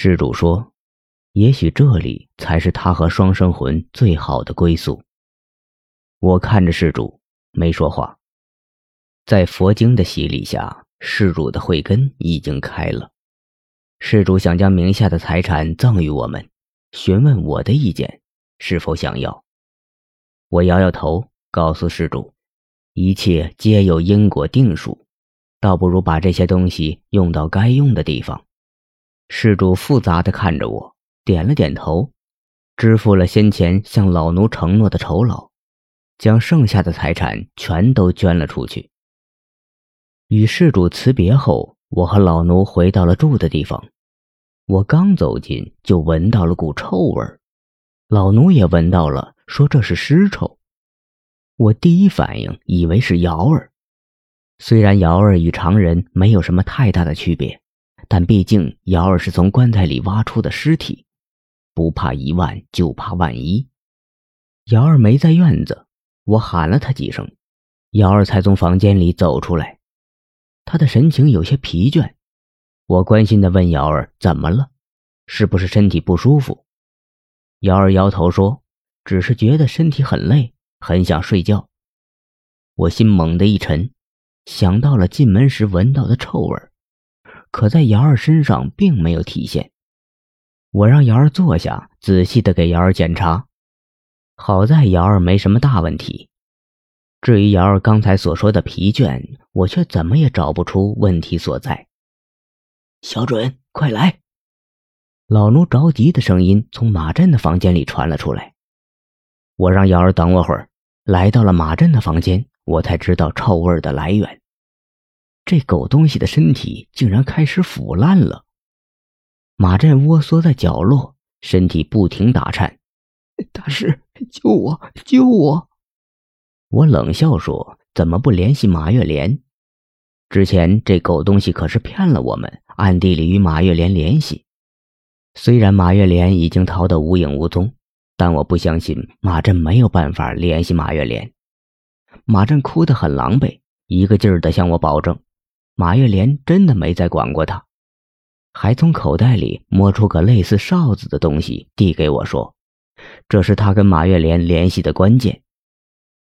施主说：“也许这里才是他和双生魂最好的归宿。”我看着施主，没说话。在佛经的洗礼下，施主的慧根已经开了。施主想将名下的财产赠与我们，询问我的意见，是否想要？我摇摇头，告诉施主：“一切皆有因果定数，倒不如把这些东西用到该用的地方。”施主复杂的看着我，点了点头，支付了先前向老奴承诺的酬劳，将剩下的财产全都捐了出去。与施主辞别后，我和老奴回到了住的地方。我刚走进，就闻到了股臭味儿，老奴也闻到了。说这是尸臭，我第一反应以为是瑶儿。虽然瑶儿与常人没有什么太大的区别，但毕竟瑶儿是从棺材里挖出的尸体，不怕一万就怕万一。瑶儿没在院子，我喊了她几声，瑶儿才从房间里走出来，她的神情有些疲倦。我关心地问瑶儿怎么了，是不是身体不舒服？瑶儿摇头说。只是觉得身体很累，很想睡觉。我心猛地一沉，想到了进门时闻到的臭味，可在瑶儿身上并没有体现。我让瑶儿坐下，仔细的给瑶儿检查。好在瑶儿没什么大问题。至于瑶儿刚才所说的疲倦，我却怎么也找不出问题所在。小准，快来！老奴着急的声音从马震的房间里传了出来。我让瑶儿等我会儿，来到了马震的房间，我才知道臭味的来源。这狗东西的身体竟然开始腐烂了。马震窝缩在角落，身体不停打颤。大师，救我！救我！我冷笑说：“怎么不联系马月莲？之前这狗东西可是骗了我们，暗地里与马月莲联系。虽然马月莲已经逃得无影无踪。”但我不相信马震没有办法联系马月莲。马震哭得很狼狈，一个劲儿的向我保证，马月莲真的没再管过他，还从口袋里摸出个类似哨子的东西递给我说：“这是他跟马月莲联系的关键。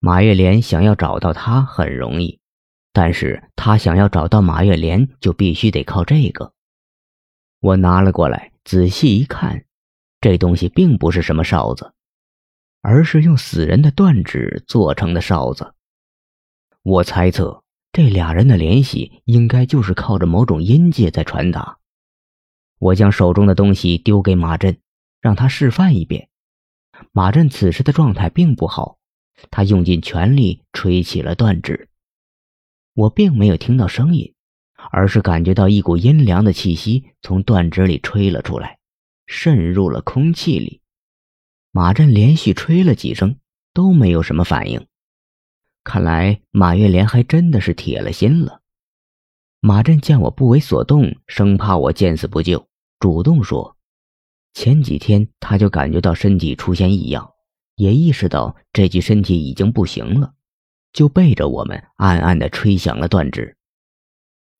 马月莲想要找到他很容易，但是他想要找到马月莲就必须得靠这个。”我拿了过来，仔细一看。这东西并不是什么哨子，而是用死人的断指做成的哨子。我猜测这俩人的联系应该就是靠着某种阴界在传达。我将手中的东西丢给马震，让他示范一遍。马震此时的状态并不好，他用尽全力吹起了断指。我并没有听到声音，而是感觉到一股阴凉的气息从断指里吹了出来。渗入了空气里，马震连续吹了几声，都没有什么反应。看来马月莲还真的是铁了心了。马震见我不为所动，生怕我见死不救，主动说：“前几天他就感觉到身体出现异样，也意识到这具身体已经不行了，就背着我们暗暗的吹响了断指。”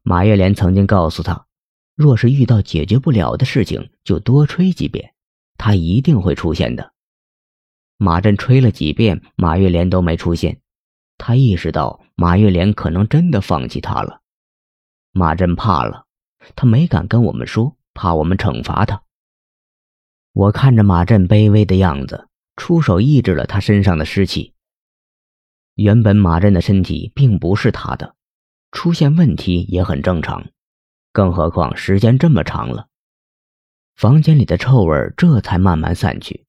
马月莲曾经告诉他。若是遇到解决不了的事情，就多吹几遍，他一定会出现的。马震吹了几遍，马月莲都没出现，他意识到马月莲可能真的放弃他了。马震怕了，他没敢跟我们说，怕我们惩罚他。我看着马震卑微的样子，出手抑制了他身上的湿气。原本马震的身体并不是他的，出现问题也很正常。更何况时间这么长了，房间里的臭味这才慢慢散去。